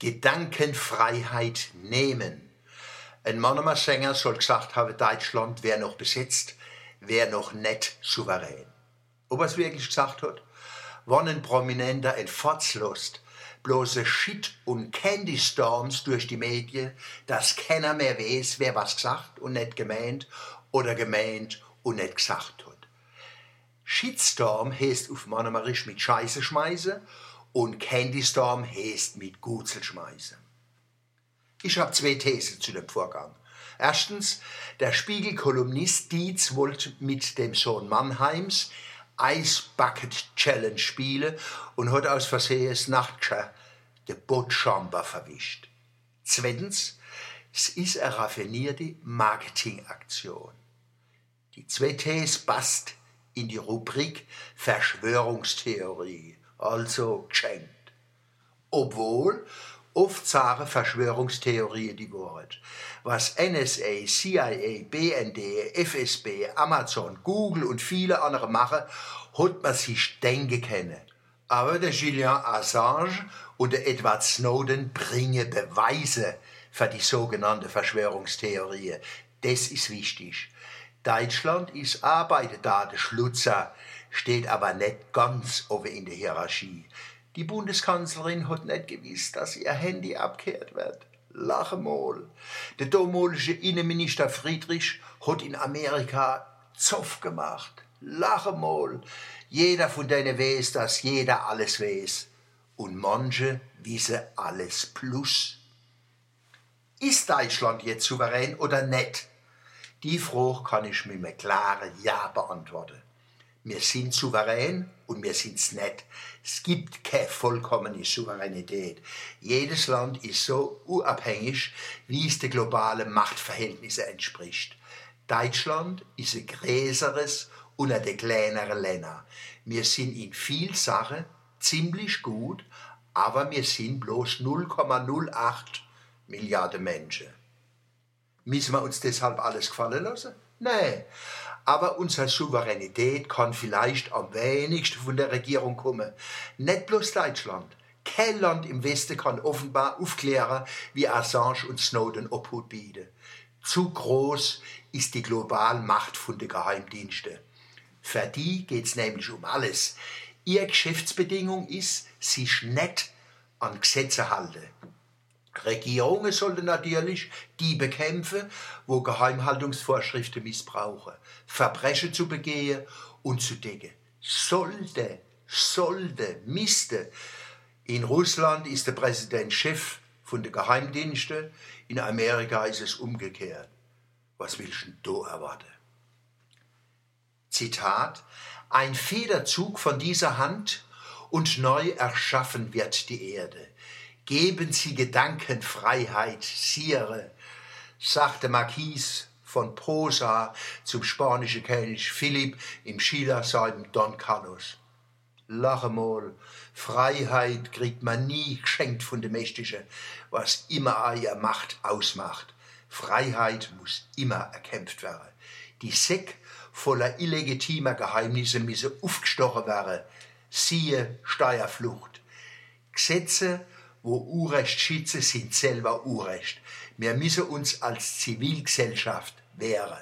Gedankenfreiheit nehmen. Ein Mannemer Sänger soll gesagt haben, Deutschland wäre noch besetzt, wäre noch nicht souverän. Ob er es wirklich gesagt hat? Wann ein Prominenter ein Fotzlust, bloße Shit und Candy Storms durch die Medien, dass keiner mehr weiß, wer was gesagt und nicht gemeint oder gemeint und nicht gesagt hat. Shitstorm heißt auf Monomerisch mit Scheiße schmeißen und Candy Storm heißt mit Gutzel schmeißen. Ich habe zwei Thesen zu dem Vorgang. Erstens, der Spiegel-Kolumnist Dietz wollte mit dem Sohn Mannheims Ice Bucket Challenge spielen und hat aus Versehen das der Bootschamper verwischt. Zweitens, es ist eine raffinierte Marketingaktion. Die zwei Ts passt in die Rubrik Verschwörungstheorie, also geschenkt. Obwohl oft sagen Verschwörungstheorien die Wahrheit. Was NSA, CIA, BND, FSB, Amazon, Google und viele andere machen, hat man sich denken können. Aber der Julian Assange und der Edward Snowden bringen Beweise für die sogenannte Verschwörungstheorie. Das ist wichtig. Deutschland ist Arbeiterdatenschlutzer, steht aber nicht ganz oben in der Hierarchie. Die Bundeskanzlerin hat nicht gewusst, dass ihr Handy abgekehrt wird. Lache mal. Der damalige Innenminister Friedrich hat in Amerika Zoff gemacht. Lache mal. Jeder von denen weiß, dass jeder alles weiß. Und manche wissen alles plus. Ist Deutschland jetzt souverän oder nicht? Die Frage kann ich mit einem klaren Ja beantworten. Wir sind souverän und wir sind's nicht. Es gibt keine vollkommene Souveränität. Jedes Land ist so unabhängig, wie es den globalen Machtverhältnissen entspricht. Deutschland ist ein größeres unter den kleineren Ländern. Wir sind in viel Sachen ziemlich gut, aber wir sind bloß 0,08 Milliarden Menschen. Müssen wir uns deshalb alles gefallen lassen? Nein. Aber unsere Souveränität kann vielleicht am wenigsten von der Regierung kommen. Nicht bloß Deutschland. Kein Land im Westen kann offenbar aufklären, wie Assange und Snowden Obhut bieten. Zu groß ist die globale Macht von den Geheimdiensten. Für die geht's nämlich um alles. Ihr Geschäftsbedingung ist, sich nicht an Gesetze halten. Regierungen sollten natürlich die bekämpfen, wo Geheimhaltungsvorschriften missbrauchen, Verbrechen zu begehen und zu decken. Sollte, sollte, misste. In Russland ist der Präsident Chef von den Geheimdiensten, in Amerika ist es umgekehrt. Was willst du da erwarten? Zitat: Ein Federzug von dieser Hand und neu erschaffen wird die Erde. Geben Sie Gedankenfreiheit, Sire, sagte Marquis von Posa zum spanischen König Philipp im Schillersalm Don Carlos. Lache mal, Freiheit kriegt man nie geschenkt von dem Mächtigen, was immer ihr Macht ausmacht. Freiheit muss immer erkämpft werden. Die Säck voller illegitimer Geheimnisse müsse aufgestochen werden. Siehe Steuerflucht. Gesetze wo Urrecht schützen, sind selber Urrecht. Wir müssen uns als Zivilgesellschaft wehren.